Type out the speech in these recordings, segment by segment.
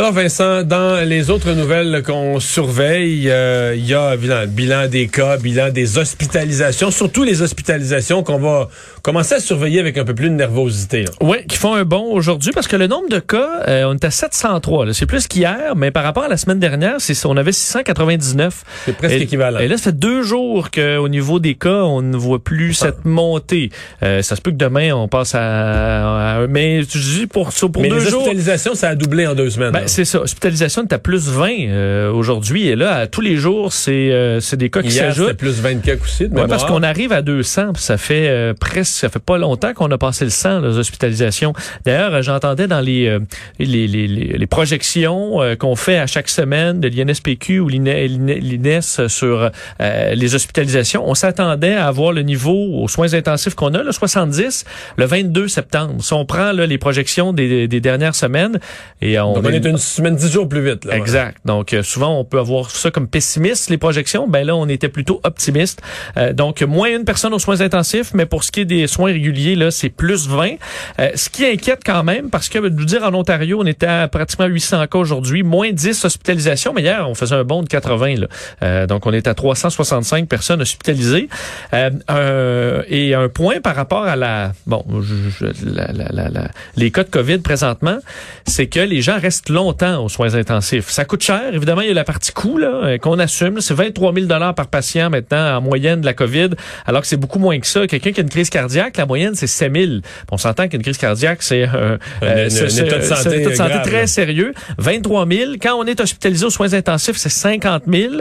Alors Vincent, dans les autres nouvelles qu'on surveille, euh, il y a évidemment, le bilan des cas, bilan des hospitalisations, surtout les hospitalisations qu'on va commencer à surveiller avec un peu plus de nervosité. là. Oui, qui font un bond aujourd'hui parce que le nombre de cas, euh, on est à 703. là. C'est plus qu'hier, mais par rapport à la semaine dernière, c'est on avait 699. C'est presque Et- équivalent. Et là, ça fait deux jours qu'au niveau des cas, on ne voit plus cette montée. Euh, ça se peut que demain, on passe à... à- mais je dis pour, ça, pour Mais deux les jours... hospitalisations, ça a doublé en deux semaines. Ben. C'est ça. Hospitalisation est à plus 20 euh, aujourd'hui. Et là, à tous les jours, c'est euh, c'est des cas qui s'ajoutent. plus 20 cas aussi. De Ouais, parce qu'on arrive à 200, puis ça fait euh, presque, ça fait pas longtemps qu'on a passé le 100, les hospitalisations. D'ailleurs, euh, j'entendais dans les, euh, les, les, les, les projections euh, qu'on fait à chaque semaine de l'INSPQ ou l'INE- l'INE- l'INES sur euh, les hospitalisations, on s'attendait à avoir le niveau aux soins intensifs qu'on a, le 70, le 22 septembre. Si on prend là, les projections des, des dernières semaines, et on, Donc, on est une semaine, dix jours plus vite. Exact. Donc euh, souvent on peut avoir ça comme pessimiste les projections. Ben là on était plutôt optimiste. Euh, donc moins une personne aux soins intensifs, mais pour ce qui est des soins réguliers là c'est plus 20. Euh, ce qui inquiète quand même parce que de vous dire en Ontario on était à pratiquement 800 cas aujourd'hui, moins 10 hospitalisations. Mais hier on faisait un bond de 80 là. Euh, donc on est à 365 personnes hospitalisées. Euh, et un point par rapport à la bon je- je- la- la- la- les cas de Covid présentement, c'est que les gens restent longtemps aux soins intensifs. Ça coûte cher. Évidemment, il y a la partie coût là, euh, qu'on assume. C'est 23 000 par patient maintenant en moyenne de la COVID, alors que c'est beaucoup moins que ça. Quelqu'un qui a une crise cardiaque, la moyenne, c'est 7 000. On s'entend qu'une crise cardiaque, c'est euh, Un- euh, un- état de santé un état de santé grave, très là. sérieux. 23 000. Quand on est hospitalisé aux soins intensifs, c'est 50 000.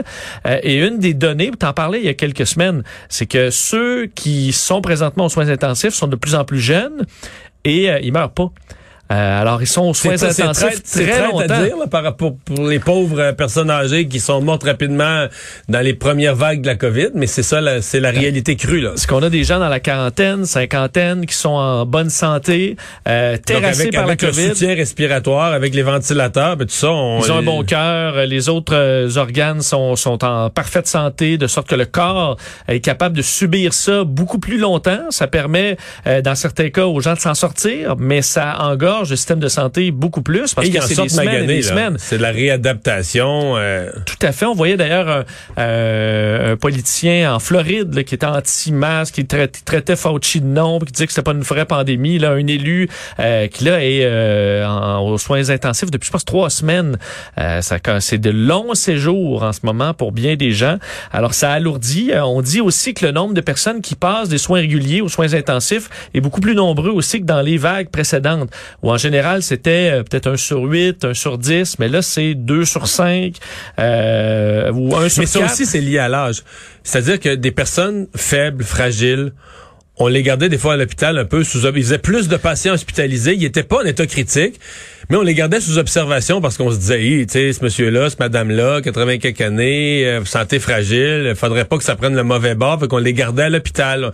Euh, et une des données, t'en parlais il y a quelques semaines, c'est que ceux qui sont présentement aux soins intensifs sont de plus en plus jeunes et ils meurent pas. Euh, alors, ils sont aux soins intensifs c'est très traite longtemps. à dire là, par rapport pour les pauvres euh, personnes âgées qui sont mortes rapidement dans les premières vagues de la COVID, mais c'est ça, c'est la réalité crue là. Parce qu'on a des gens dans la quarantaine, cinquantaine, qui sont en bonne santé, euh, terrassés avec, par avec la le COVID. soutien respiratoire, avec les ventilateurs, ben, tout ça, on, Ils ont un bon cœur, euh, les autres euh, organes sont, sont en parfaite santé, de sorte que le corps est capable de subir ça beaucoup plus longtemps. Ça permet, euh, dans certains cas, aux gens de s'en sortir, mais ça engorge le système de santé beaucoup plus parce que en sortent des là. semaines. C'est de la réadaptation. euh, Tout à fait. On voyait d'ailleurs un, euh, un politicien en Floride là, qui était anti-masque, qui traitait, traitait Fauci de non, qui disait que c'était pas une vraie pandémie. Là, un élu euh, qui là est euh, en- aux soins intensifs depuis je pense trois semaines. Euh, ça, c'est de longs séjours en ce moment pour bien des gens. Alors ça alourdit. Euh, On dit aussi que le nombre de personnes qui passent des soins réguliers aux soins intensifs est beaucoup plus nombreux aussi que dans les vagues précédentes, où en général c'était euh, peut-être un sur 8, un sur 10, mais là c'est 2 sur 5 euh, ou 1 sur Mais ça 4. aussi, c'est lié à l'âge. C'est-à-dire que des personnes faibles, fragiles, on les gardait des fois à l'hôpital un peu sous... Ils faisaient plus de patients hospitalisés. Ils n'étaient pas en état critique, mais on les gardait sous observation parce qu'on se disait, tu sais, ce monsieur-là, cette madame-là, 80 quelques années, euh, santé fragile, faudrait pas que ça prenne le mauvais bord, fait qu'on les gardait à l'hôpital.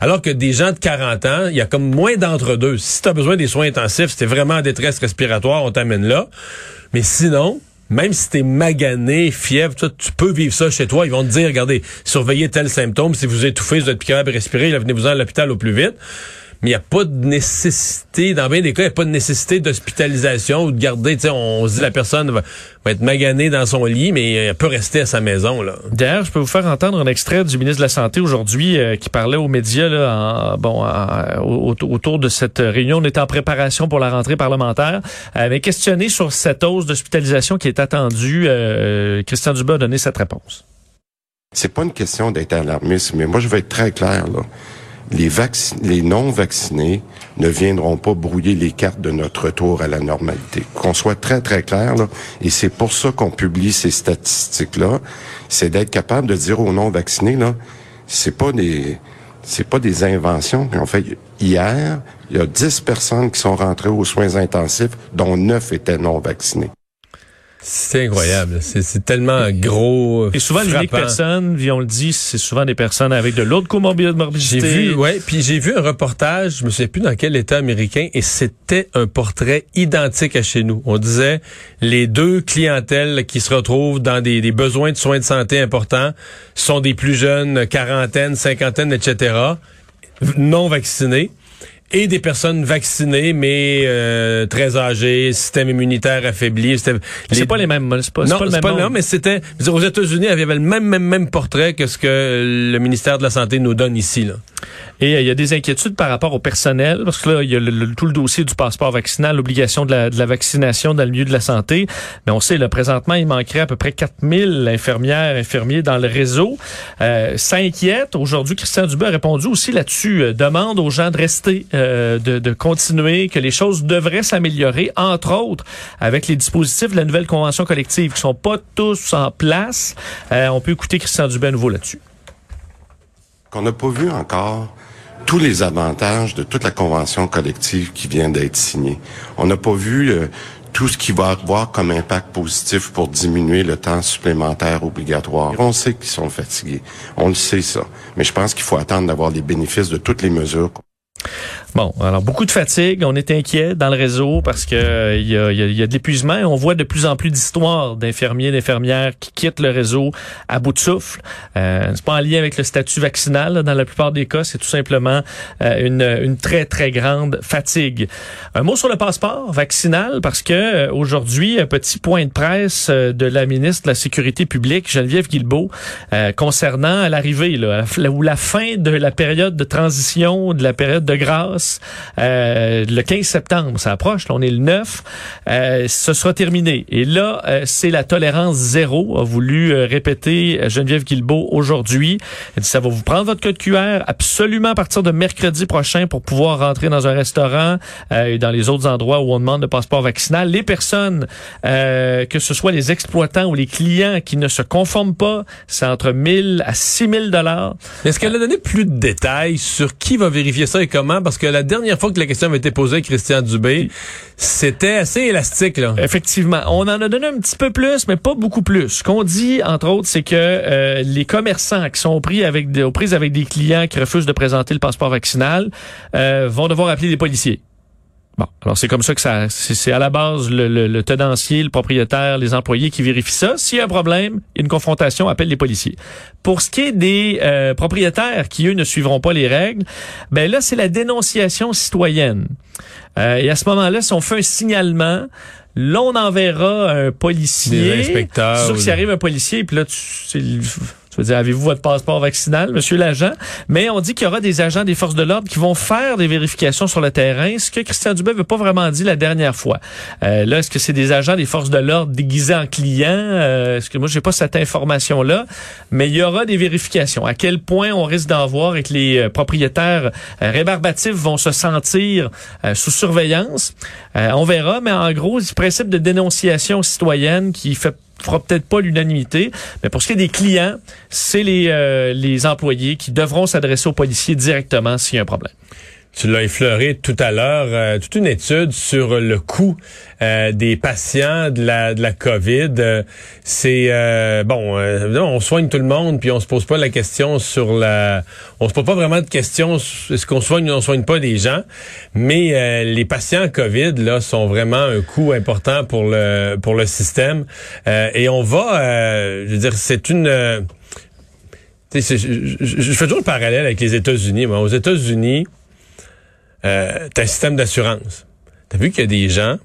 Alors que des gens de 40 ans, il y a comme moins d'entre-deux. Si tu as besoin des soins intensifs, si t'es vraiment en détresse respiratoire, on t'amène là. Mais sinon, même si t'es magané, fièvre, tout, tu peux vivre ça chez toi. Ils vont te dire, regardez, surveillez tel symptôme. Si vous étouffez, vous êtes plus capable de respirer, venez-vous-en à l'hôpital au plus vite. Mais il n'y a pas de nécessité, dans bien des cas, il n'y a pas de nécessité d'hospitalisation ou de garder, tu sais, on se dit la personne va, va être maganée dans son lit, mais elle peut rester à sa maison, là. D'ailleurs, je peux vous faire entendre un extrait du ministre de la Santé aujourd'hui euh, qui parlait aux médias là, en, bon, en- au- autour de cette réunion. On est en préparation pour la rentrée parlementaire. Euh, mais questionné sur cette hausse d'hospitalisation qui est attendue, euh, Christian Dubas a donné cette réponse. C'est pas une question d'être alarmiste, mais moi je vais être très clair là. Les, vacci- les non-vaccinés ne viendront pas brouiller les cartes de notre retour à la normalité. Qu'on soit très très clair là, et c'est pour ça qu'on publie ces statistiques là, c'est d'être capable de dire aux non-vaccinés là, c'est pas des c'est pas des inventions qu'on fait. Hier, il y a 10 personnes qui sont rentrées aux soins intensifs, dont 9 étaient non vaccinés. C'est incroyable. C'est tellement gros. Et souvent, les personnes, on le dit, c'est souvent des personnes avec de l'autre comorbidité. J'ai vu, ouais, puis j'ai vu un reportage, je me souviens plus dans quel État américain, et c'était un portrait identique à chez nous. On disait les deux clientèles qui se retrouvent dans des, des besoins de soins de santé importants sont des plus jeunes, quarantaine, cinquantaine, etc., non vaccinés et des personnes vaccinées mais euh, très âgées, système immunitaire affaibli. C'est pas les mêmes, c'est pas, non, pas le même. Pas, mais c'était aux États-Unis, il y avait le même même même portrait que ce que le ministère de la santé nous donne ici là. Et euh, il y a des inquiétudes par rapport au personnel, parce que là, il y a tout le dossier du passeport vaccinal, l'obligation de la, de la, vaccination dans le milieu de la santé. Mais on sait, là, présentement, il manquerait à peu près 4000 infirmières, infirmiers dans le réseau. Euh, ça inquiète. Aujourd'hui, Christian Dubé a répondu aussi là-dessus. Euh, demande aux gens de rester, euh, de, de continuer, que les choses devraient s'améliorer, entre autres avec les dispositifs de la nouvelle convention collective qui sont pas tous en place. On peut écouter Christian Dubé à nouveau là-dessus. Qu'on n'a pas vu encore tous les avantages de toute la convention collective qui vient d'être signée. On n'a pas vu euh, tout ce qui va avoir comme impact positif pour diminuer le temps supplémentaire obligatoire. On sait qu'ils sont fatigués. On le sait ça. Mais je pense qu'il faut attendre d'avoir les bénéfices de toutes les mesures Bon, alors beaucoup de fatigue, on est inquiet dans le réseau parce que euh, il y, a, y, a, de l'épuisement on voit de plus en plus d'histoires d'infirmiers, d'infirmières qui quittent le réseau à bout de souffle. Euh, c'est pas en lien avec le statut vaccinal dans la plupart des cas, c'est tout simplement euh, une, une, très très grande fatigue. Un mot sur le passeport vaccinal parce que euh, aujourd'hui un petit point de presse de la ministre de la Sécurité publique Geneviève Guilbeault concernant l'arrivée là, ou la fin de la période de transition, de la période de grâce. Euh, le 15 septembre, ça approche, là, on est le 9, euh, ce sera terminé. Et là, euh, c'est la tolérance zéro, a voulu répéter Geneviève Guilbeault aujourd'hui. Elle dit, ça va vous prendre votre code QR absolument à partir de mercredi prochain pour pouvoir rentrer dans un restaurant et dans les autres endroits où on demande le passeport vaccinal. Les personnes, que ce soit les exploitants ou les clients qui ne se conforment pas, c'est entre 1000 à 6000 dollars. Est-ce qu'elle a donné plus de détails sur qui va vérifier ça et comment? Parce que la dernière fois que la question avait été posée à Christian Dubé, c'était assez élastique. Là. Effectivement. On en a donné un petit peu plus, mais pas beaucoup plus. Ce qu'on dit, entre autres, c'est que euh, les commerçants qui sont pris avec des, aux prises avec des clients qui refusent de présenter le passeport vaccinal euh, vont devoir appeler des policiers. Bon, alors c'est comme ça que ça, c'est à la base le, le, tenancier, le propriétaire, les employés qui vérifient ça. S'il y a un problème, une confrontation, appelle les policiers. Pour ce qui est des euh, propriétaires qui eux ne suivront pas les règles, ben là c'est la dénonciation citoyenne. Euh, et à ce moment-là, si on fait un signalement, là on enverra un policier. Des inspecteurs. Sauf que s'il arrive un policier, puis là tu, je veux dire, avez-vous votre passeport vaccinal, monsieur l'agent? Mais on dit qu'il y aura des agents des forces de l'ordre qui vont faire des vérifications sur le terrain, ce que Christian Dubé veut pas vraiment dit la dernière fois. Euh, là, est-ce que c'est des agents des forces de l'ordre déguisés en clients? Euh, est-ce que moi, j'ai pas cette information-là? Mais il y aura des vérifications. À quel point on risque d'en voir et que les euh, propriétaires rébarbatifs vont se sentir sous surveillance? on verra, mais en gros, ce principe de dénonciation citoyenne qui fait fera peut-être pas l'unanimité, mais pour ce qui est des clients, c'est les, euh, les employés qui devront s'adresser aux policiers directement s'il y a un problème. Tu l'as effleuré tout à l'heure, euh, toute une étude sur le coût euh, des patients de la de la COVID. Euh, c'est bon, on soigne tout le monde, puis on se pose pas la question sur la, on se pose pas vraiment de questions est-ce qu'on soigne ou on soigne pas des gens, mais les patients COVID là sont vraiment un coût important pour le pour le système et on va, je veux dire, c'est une je, je, fais toujours le parallèle avec les États-Unis. Aux États-Unis, euh, t'as un système d'assurance. T'as vu qu'il y a des gens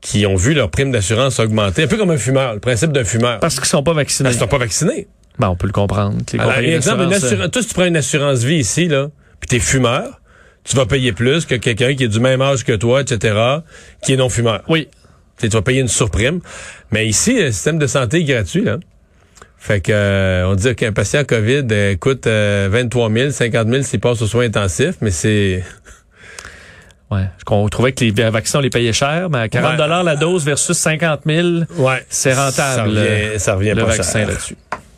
qui ont vu leur prime d'assurance augmenter, un peu comme un fumeur, le principe d'un fumeur. Parce qu'ils sont pas vaccinés. Parce qu'ils sont pas vaccinés. Ben, on peut le comprendre. Alors, exemple, une assurance, toi, si tu prends une assurance vie ici, là, puis t'es fumeur, tu vas payer plus que quelqu'un qui est du même âge que toi, etc., qui est non fumeur. Oui. tu vas payer une surprime. Mais ici, le système de santé est gratuit, là. Fait que euh, on dit qu'un patient COVID euh, coûte 23 000, 50 000 s'il passe aux soins intensifs, mais c'est Ouais. On trouvait que les vaccins, on les payait cher, mais à 40 dollars la dose versus 50 000, ouais. c'est rentable. Ça revient, ça revient le pas vaccin là-dessus.